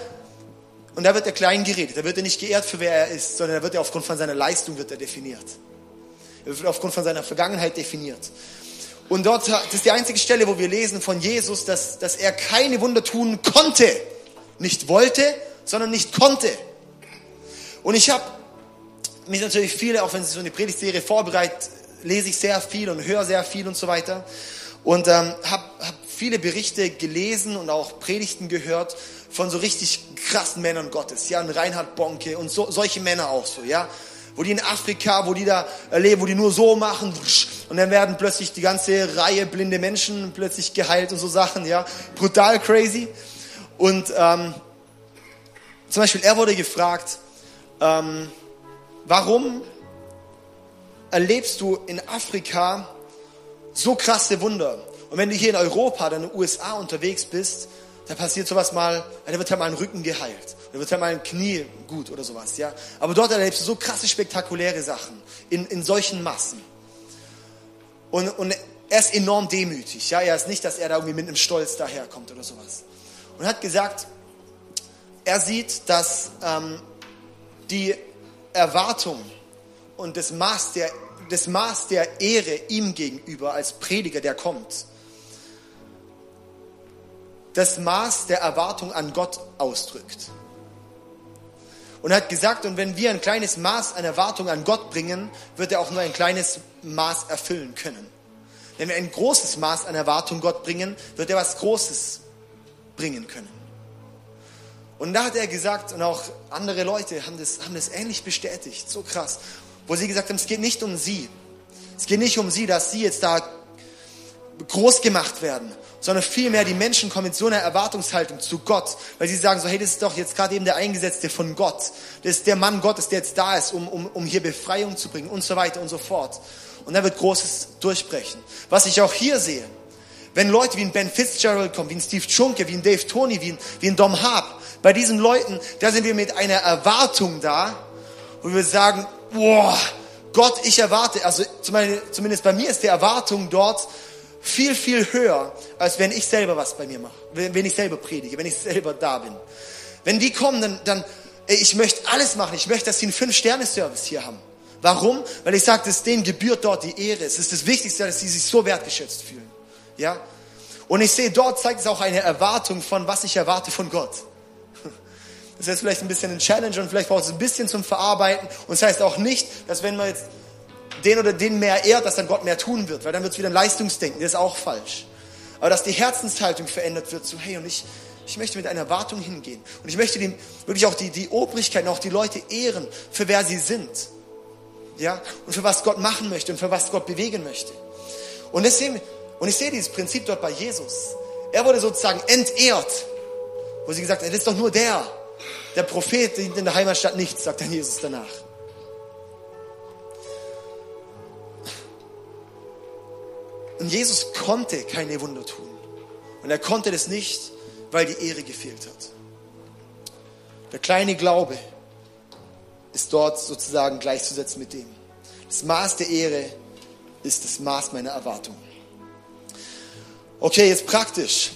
Und da wird er klein geredet. Da wird er nicht geehrt für wer er ist, sondern da wird er aufgrund von seiner Leistung wird er definiert. Er wird aufgrund von seiner Vergangenheit definiert. Und dort, das ist die einzige Stelle, wo wir lesen von Jesus, dass, dass er keine Wunder tun konnte. Nicht wollte, sondern nicht konnte. Und ich habe mich natürlich viele, auch wenn sie so eine Predigtserie vorbereitet, lese ich sehr viel und höre sehr viel und so weiter. Und ähm, habe hab viele Berichte gelesen und auch Predigten gehört von so richtig krassen Männern Gottes. Ja, ein Reinhard Bonke und so, solche Männer auch so, ja. Wo die in Afrika, wo die da leben, wo die nur so machen und dann werden plötzlich die ganze Reihe blinde Menschen plötzlich geheilt und so Sachen, ja. Brutal crazy. Und ähm, zum Beispiel, er wurde gefragt, ähm, Warum erlebst du in Afrika so krasse Wunder? Und wenn du hier in Europa, dann in den USA unterwegs bist, da passiert sowas mal, da wird halt mal ein Rücken geheilt, da wird halt mal ein Knie gut oder sowas, ja. Aber dort erlebst du so krasse, spektakuläre Sachen in, in solchen Massen. Und, und er ist enorm demütig, ja. Er ist nicht, dass er da irgendwie mit einem Stolz daherkommt oder sowas. Und hat gesagt, er sieht, dass ähm, die Erwartung und das Maß der, das Maß der Ehre ihm gegenüber als Prediger, der kommt, das Maß der Erwartung an Gott ausdrückt. Und hat gesagt, und wenn wir ein kleines Maß an Erwartung an Gott bringen, wird er auch nur ein kleines Maß erfüllen können. Wenn wir ein großes Maß an Erwartung Gott bringen, wird er was Großes bringen können. Und da hat er gesagt, und auch andere Leute haben das, haben das ähnlich bestätigt, so krass, wo sie gesagt haben, es geht nicht um sie. Es geht nicht um sie, dass sie jetzt da groß gemacht werden, sondern vielmehr die Menschen kommen mit so einer Erwartungshaltung zu Gott, weil sie sagen so, hey, das ist doch jetzt gerade eben der Eingesetzte von Gott. Das ist der Mann Gottes, der jetzt da ist, um, um, um hier Befreiung zu bringen und so weiter und so fort. Und da wird Großes durchbrechen. Was ich auch hier sehe, wenn Leute wie ein Ben Fitzgerald kommen, wie ein Steve Schunke, wie ein Dave Tony, wie ein, wie ein Dom Harp, bei diesen Leuten, da sind wir mit einer Erwartung da, wo wir sagen, boah, Gott, ich erwarte, also zumindest bei mir ist die Erwartung dort viel, viel höher, als wenn ich selber was bei mir mache, wenn ich selber predige, wenn ich selber da bin. Wenn die kommen, dann, dann ey, ich möchte alles machen, ich möchte, dass sie einen Fünf-Sterne-Service hier haben. Warum? Weil ich sage, denen gebührt dort die Ehre. Es ist das Wichtigste, dass sie sich so wertgeschätzt fühlen. Ja? Und ich sehe, dort zeigt es auch eine Erwartung von, was ich erwarte von Gott. Das ist jetzt vielleicht ein bisschen ein Challenge und vielleicht braucht es ein bisschen zum Verarbeiten. Und das heißt auch nicht, dass wenn man jetzt den oder den mehr ehrt, dass dann Gott mehr tun wird, weil dann wird es wieder ein Leistungsdenken. Das ist auch falsch. Aber dass die Herzenshaltung verändert wird, so hey, und ich, ich möchte mit einer Erwartung hingehen. Und ich möchte dem, wirklich auch die, die Obrigkeit auch die Leute ehren, für wer sie sind. Ja? Und für was Gott machen möchte und für was Gott bewegen möchte. Und, deswegen, und ich sehe dieses Prinzip dort bei Jesus. Er wurde sozusagen entehrt, wo sie gesagt haben, das ist doch nur der. Der Prophet dient in der Heimatstadt nichts, sagt dann Jesus danach. Und Jesus konnte keine Wunder tun. Und er konnte das nicht, weil die Ehre gefehlt hat. Der kleine Glaube ist dort sozusagen gleichzusetzen mit dem. Das Maß der Ehre ist das Maß meiner Erwartung. Okay, jetzt praktisch.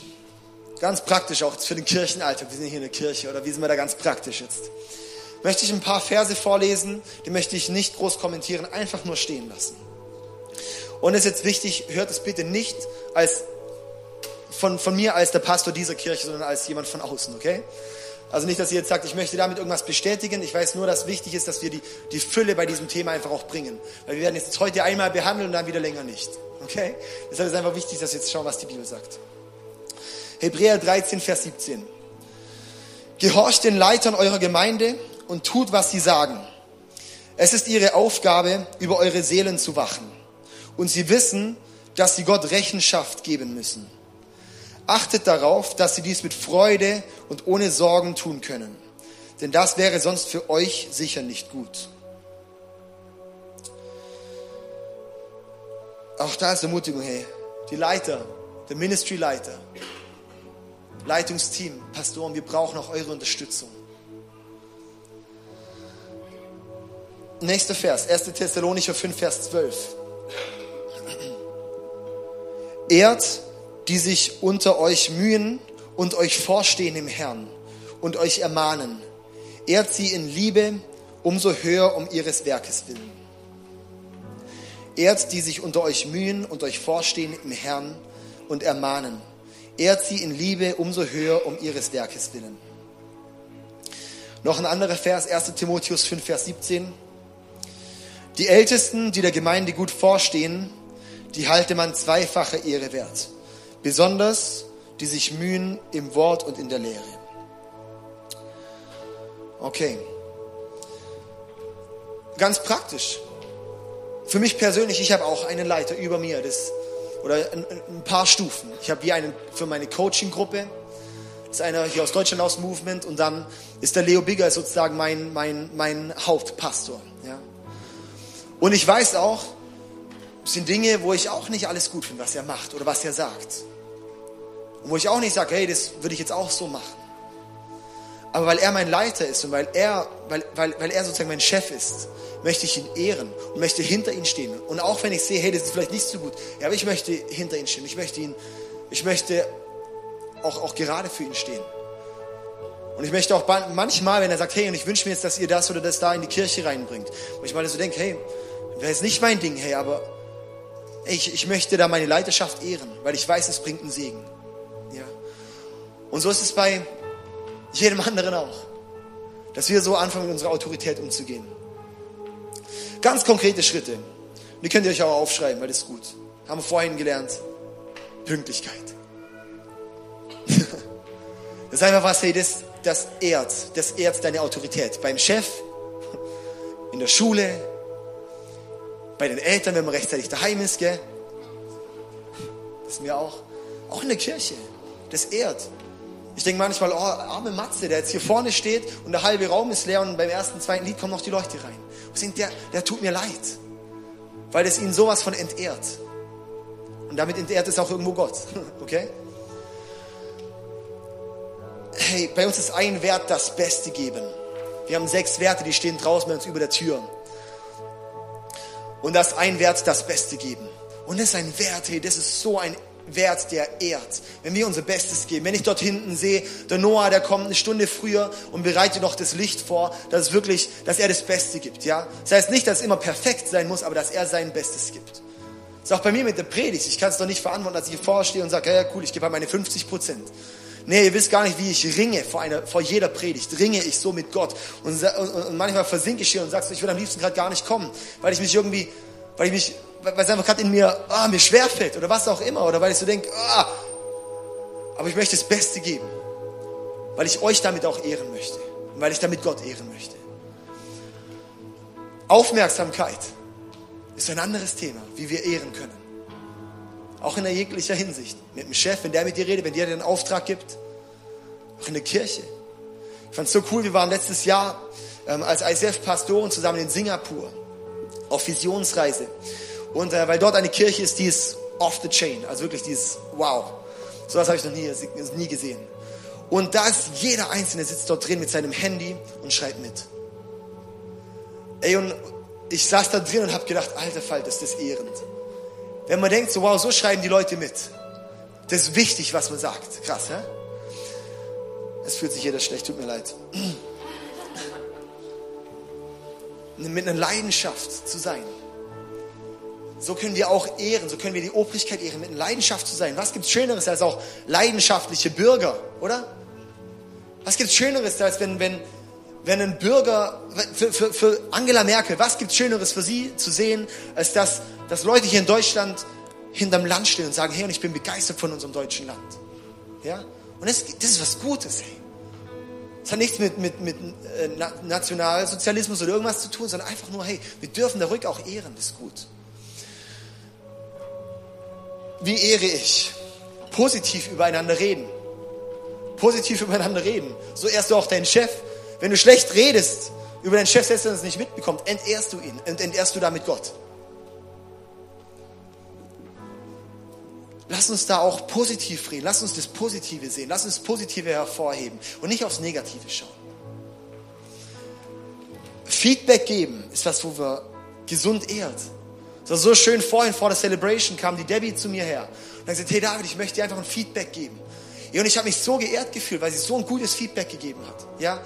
Ganz praktisch auch für den Kirchenalltag. Wir sind hier in der Kirche oder wie sind wir da ganz praktisch jetzt? Möchte ich ein paar Verse vorlesen, die möchte ich nicht groß kommentieren, einfach nur stehen lassen. Und es ist jetzt wichtig, hört es bitte nicht als von, von mir als der Pastor dieser Kirche, sondern als jemand von außen, okay? Also nicht, dass ihr jetzt sagt, ich möchte damit irgendwas bestätigen. Ich weiß nur, dass wichtig ist, dass wir die, die Fülle bei diesem Thema einfach auch bringen. Weil wir werden jetzt heute einmal behandeln und dann wieder länger nicht. Okay? Deshalb ist es einfach wichtig, dass wir jetzt schauen, was die Bibel sagt. Hebräer 13, Vers 17. Gehorcht den Leitern eurer Gemeinde und tut, was sie sagen. Es ist ihre Aufgabe, über eure Seelen zu wachen und sie wissen, dass sie Gott Rechenschaft geben müssen. Achtet darauf, dass sie dies mit Freude und ohne Sorgen tun können, denn das wäre sonst für euch sicher nicht gut. Auch da ist Ermutigung, hey, die Leiter, der Ministry-Leiter, Leitungsteam, Pastoren, wir brauchen auch eure Unterstützung. Nächster Vers, 1. Thessalonicher 5, Vers 12. Ehrt, die sich unter euch mühen und euch vorstehen im Herrn und euch ermahnen. Ehrt sie in Liebe, umso höher um ihres Werkes willen. Ehrt, die sich unter euch mühen und euch vorstehen im Herrn und ermahnen. Ehrt sie in Liebe, umso höher um ihres Werkes willen. Noch ein anderer Vers, 1 Timotheus 5, Vers 17. Die Ältesten, die der Gemeinde gut vorstehen, die halte man zweifache Ehre wert. Besonders die sich mühen im Wort und in der Lehre. Okay. Ganz praktisch. Für mich persönlich, ich habe auch einen Leiter über mir, das, oder ein, ein paar Stufen. Ich habe hier einen für meine Coaching-Gruppe. Das ist einer hier aus Deutschland aus Movement und dann ist der Leo Bigger sozusagen mein, mein, mein Hauptpastor. Ja. Und ich weiß auch, sind Dinge, wo ich auch nicht alles gut finde, was er macht oder was er sagt. Und wo ich auch nicht sage, hey, das würde ich jetzt auch so machen. Aber weil er mein Leiter ist und weil er, weil, weil, weil er sozusagen mein Chef ist, möchte ich ihn ehren und möchte hinter ihm stehen. Und auch wenn ich sehe, hey, das ist vielleicht nicht so gut, ja, aber ich möchte hinter ihm stehen. Ich möchte ihn, ich möchte auch, auch gerade für ihn stehen. Und ich möchte auch manchmal, wenn er sagt, hey, und ich wünsche mir jetzt, dass ihr das oder das da in die Kirche reinbringt, wo ich mal so denke, hey, wäre jetzt nicht mein Ding, hey, aber ich, ich möchte da meine Leiterschaft ehren, weil ich weiß, es bringt einen Segen. Ja. Und so ist es bei jedem anderen auch, dass wir so anfangen, mit unserer Autorität umzugehen. Ganz konkrete Schritte. Die könnt ihr euch auch aufschreiben, weil das ist gut. Haben wir vorhin gelernt. Pünktlichkeit. Das ist einfach was, hey, das, das ehrt, das ehrt deine Autorität. Beim Chef, in der Schule, bei den Eltern, wenn man rechtzeitig daheim ist, gell? Das ist mir auch. Auch in der Kirche. Das ehrt. Ich denke manchmal, oh, arme Matze, der jetzt hier vorne steht und der halbe Raum ist leer und beim ersten, zweiten Lied kommt noch die Leuchte rein. Ich denke, der, der tut mir leid. Weil es ihn sowas von entehrt. Und damit entehrt es auch irgendwo Gott. Okay? hey, bei uns ist ein Wert das Beste geben. Wir haben sechs Werte, die stehen draußen bei uns über der Tür. Und das ist ein Wert das Beste geben. Und das ist ein Wert, hey, das ist so ein Wert, der ehrt. Wenn wir unser Bestes geben. Wenn ich dort hinten sehe, der Noah, der kommt eine Stunde früher und bereitet noch das Licht vor, dass es wirklich, dass er das Beste gibt, ja. Das heißt nicht, dass es immer perfekt sein muss, aber dass er sein Bestes gibt. Das ist auch bei mir mit der Predigt. Ich kann es doch nicht verantworten, dass ich hier vorstehe und sage, ja, cool, ich gebe halt meine 50 Prozent. Nee, ihr wisst gar nicht, wie ich ringe vor, einer, vor jeder Predigt. Ringe ich so mit Gott. Und, und, und manchmal versinke ich hier und sagst, ich will am liebsten gerade gar nicht kommen, weil ich mich irgendwie, weil ich mich, weil es einfach gerade in mir, ah, mir schwerfällt oder was auch immer. Oder weil ich so denke, ah, aber ich möchte das Beste geben. Weil ich euch damit auch ehren möchte. Und weil ich damit Gott ehren möchte. Aufmerksamkeit ist ein anderes Thema, wie wir ehren können. Auch in jeglicher Hinsicht. Mit dem Chef, wenn der mit dir redet, wenn der dir einen Auftrag gibt. Auch in der Kirche. Ich fand es so cool, wir waren letztes Jahr ähm, als ICF-Pastoren zusammen in Singapur auf Visionsreise. Und äh, weil dort eine Kirche ist, die ist off the chain. Also wirklich, die ist wow. So was habe ich noch nie, nie gesehen. Und da ist jeder Einzelne sitzt dort drin mit seinem Handy und schreibt mit. Ey, und ich saß da drin und habe gedacht, alter Fall, das ist ehrend. Wenn man denkt, so wow, so schreiben die Leute mit. Das ist wichtig, was man sagt. Krass, hä? Es fühlt sich jeder schlecht, tut mir leid. Mit einer Leidenschaft zu sein. So können wir auch ehren, so können wir die Obrigkeit ehren, mit einer Leidenschaft zu sein. Was gibt es Schöneres als auch leidenschaftliche Bürger, oder? Was gibt es Schöneres als wenn, wenn, wenn ein Bürger, für, für, für Angela Merkel, was gibt es Schöneres für sie zu sehen, als dass dass Leute hier in Deutschland hinterm Land stehen und sagen, hey, und ich bin begeistert von unserem deutschen Land. Ja? Und das, das ist was Gutes, hey. Das hat nichts mit, mit, mit äh, Nationalsozialismus oder irgendwas zu tun, sondern einfach nur, hey, wir dürfen der Rück auch ehren, das ist gut. Wie ehre ich? Positiv übereinander reden. Positiv übereinander reden. So ehrst du auch deinen Chef. Wenn du schlecht redest über deinen Chef, selbst wenn er es nicht mitbekommt, entehrst du ihn und entehrst du damit Gott. Lass uns da auch positiv reden. Lass uns das Positive sehen. Lass uns das Positive hervorheben und nicht aufs Negative schauen. Feedback geben ist was, wo wir gesund ehrt. Es war so schön vorhin vor der Celebration kam die Debbie zu mir her und hat gesagt, hey David, ich möchte dir einfach ein Feedback geben. Und ich habe mich so geehrt gefühlt, weil sie so ein gutes Feedback gegeben hat. Ja,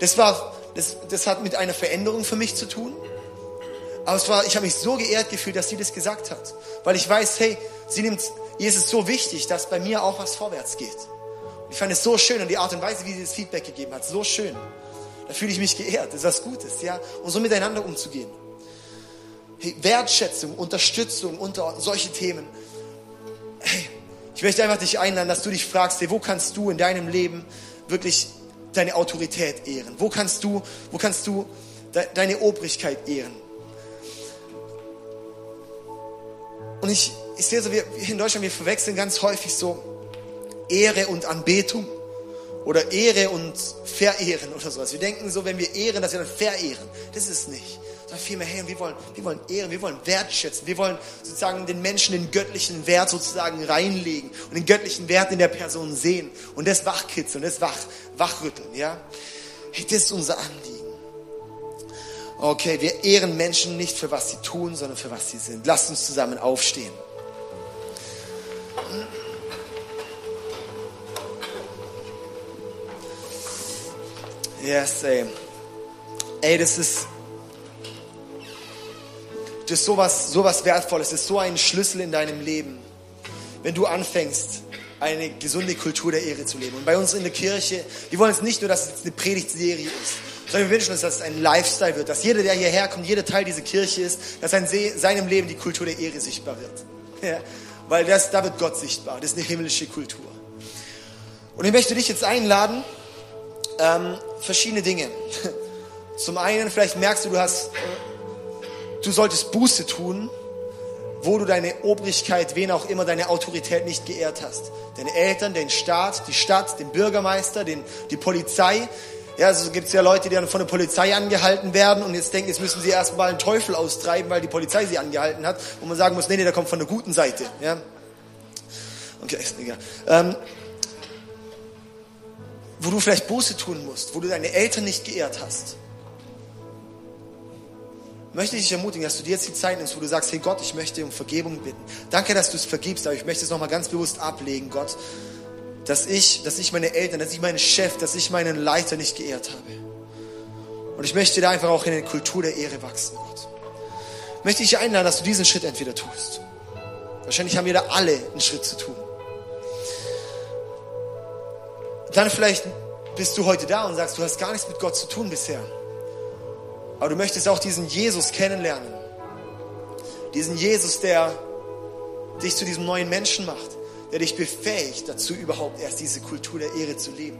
das war, das, das hat mit einer Veränderung für mich zu tun. Aber es war, ich habe mich so geehrt gefühlt, dass sie das gesagt hat, weil ich weiß, hey, sie nimmt es so wichtig, dass bei mir auch was vorwärts geht. Und ich fand es so schön und die Art und Weise, wie sie das Feedback gegeben hat, so schön. Da fühle ich mich geehrt. Das ist was Gutes, ja. Und so miteinander umzugehen. Hey, Wertschätzung, Unterstützung unter solche Themen. Hey, ich möchte einfach dich einladen, dass du dich fragst, hey, wo kannst du in deinem Leben wirklich deine Autorität ehren? Wo kannst du, wo kannst du de deine Obrigkeit ehren? Und ich, ich sehe so, wir in Deutschland, wir verwechseln ganz häufig so Ehre und Anbetung oder Ehre und Verehren oder sowas. Wir denken so, wenn wir ehren, dass wir dann verehren. Das ist nicht. Sondern vielmehr, hey, wir wollen, wir wollen ehren, wir wollen wertschätzen, wir wollen sozusagen den Menschen den göttlichen Wert sozusagen reinlegen und den göttlichen Wert in der Person sehen und das wachkitzeln, das wach, wachrütteln, ja. Hey, das ist unser Anliegen. Okay, wir ehren Menschen nicht für was sie tun, sondern für was sie sind. Lasst uns zusammen aufstehen. Yes, ey. Ey, das ist, das ist sowas, sowas Wertvolles, das ist so ein Schlüssel in deinem Leben. Wenn du anfängst, eine gesunde Kultur der Ehre zu leben. Und bei uns in der Kirche, wir wollen es nicht nur, dass es eine Predigtserie ist, sondern wir wünschen uns, dass es ein Lifestyle wird, dass jeder, der hierher kommt, jeder Teil dieser Kirche ist, dass in seinem Leben die Kultur der Ehre sichtbar wird. Ja, weil das, da wird Gott sichtbar. Das ist eine himmlische Kultur. Und ich möchte dich jetzt einladen, ähm, verschiedene Dinge. Zum einen, vielleicht merkst du, du hast, du solltest Buße tun, wo du deine Obrigkeit, wen auch immer, deine Autorität nicht geehrt hast. Deine Eltern, den Staat, die Stadt, den Bürgermeister, den, die Polizei. Ja, also gibt es ja Leute, die dann von der Polizei angehalten werden und jetzt denken, jetzt müssen sie erstmal einen Teufel austreiben, weil die Polizei sie angehalten hat. Wo man sagen muss, nee, nee, der kommt von der guten Seite. Ja? Okay, ist egal. Ähm, wo du vielleicht Buße tun musst, wo du deine Eltern nicht geehrt hast. Möchte ich dich ermutigen, dass du dir jetzt die Zeit nimmst, wo du sagst, hey Gott, ich möchte um Vergebung bitten. Danke, dass du es vergibst, aber ich möchte es nochmal ganz bewusst ablegen, Gott, dass ich, dass ich meine Eltern, dass ich meinen Chef, dass ich meinen Leiter nicht geehrt habe. Und ich möchte da einfach auch in eine Kultur der Ehre wachsen, Gott. Ich möchte dich einladen, dass du diesen Schritt entweder tust. Wahrscheinlich haben wir da alle einen Schritt zu tun. Dann vielleicht bist du heute da und sagst, du hast gar nichts mit Gott zu tun bisher. Aber du möchtest auch diesen Jesus kennenlernen. Diesen Jesus, der dich zu diesem neuen Menschen macht, der dich befähigt dazu, überhaupt erst diese Kultur der Ehre zu leben.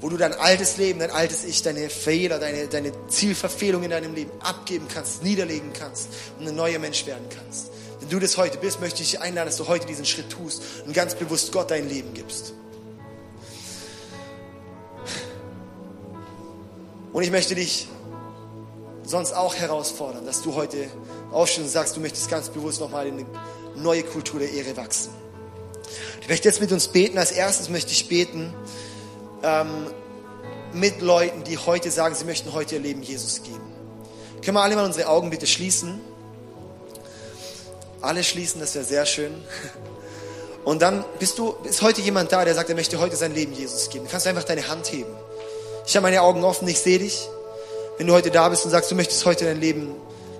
Wo du dein altes Leben, dein altes Ich, deine Fehler, deine, deine Zielverfehlung in deinem Leben abgeben kannst, niederlegen kannst und ein neuer Mensch werden kannst. Wenn du das heute bist, möchte ich dich einladen, dass du heute diesen Schritt tust und ganz bewusst Gott dein Leben gibst. Und ich möchte dich sonst auch herausfordern, dass du heute aufstehst und sagst, du möchtest ganz bewusst nochmal in eine neue Kultur der Ehre wachsen. Ich möchte jetzt mit uns beten. Als erstes möchte ich beten ähm, mit Leuten, die heute sagen, sie möchten heute ihr Leben Jesus geben. Können wir alle mal unsere Augen bitte schließen? Alle schließen, das wäre sehr schön. Und dann bist du, ist heute jemand da, der sagt, er möchte heute sein Leben Jesus geben. Du kannst einfach deine Hand heben. Ich habe meine Augen offen, ich sehe dich. Wenn du heute da bist und sagst, du möchtest heute dein Leben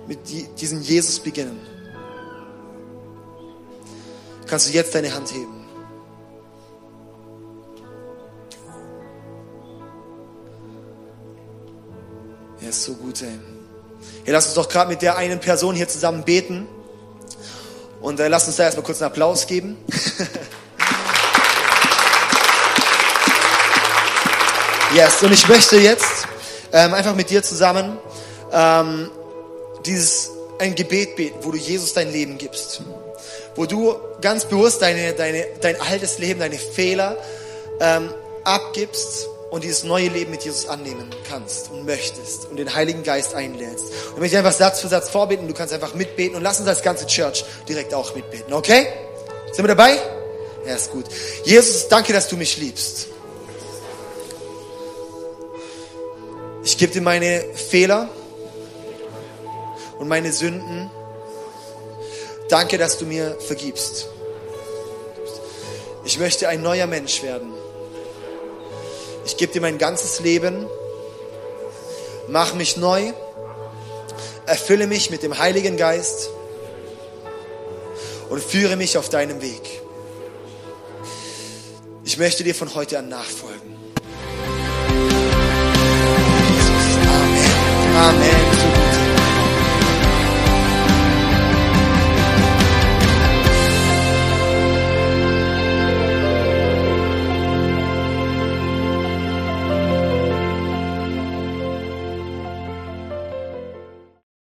mit diesem Jesus beginnen, kannst du jetzt deine Hand heben. Er ist so gut, ey. Hey, lass uns doch gerade mit der einen Person hier zusammen beten. Und äh, lass uns da erstmal kurz einen Applaus geben. Yes, und ich möchte jetzt ähm, einfach mit dir zusammen ähm, dieses ein Gebet beten, wo du Jesus dein Leben gibst, wo du ganz bewusst deine, deine, dein altes Leben, deine Fehler ähm, abgibst und dieses neue Leben mit Jesus annehmen kannst und möchtest und den Heiligen Geist einlädst. Und wenn ich einfach Satz für Satz vorbeten, du kannst einfach mitbeten und lass uns als ganze Church direkt auch mitbeten, okay? Sind wir dabei? Ja, ist gut. Jesus, danke, dass du mich liebst. Ich gebe dir meine Fehler und meine Sünden. Danke, dass du mir vergibst. Ich möchte ein neuer Mensch werden. Ich gebe dir mein ganzes Leben. Mach mich neu. Erfülle mich mit dem Heiligen Geist und führe mich auf deinem Weg. Ich möchte dir von heute an nachfolgen. Amen.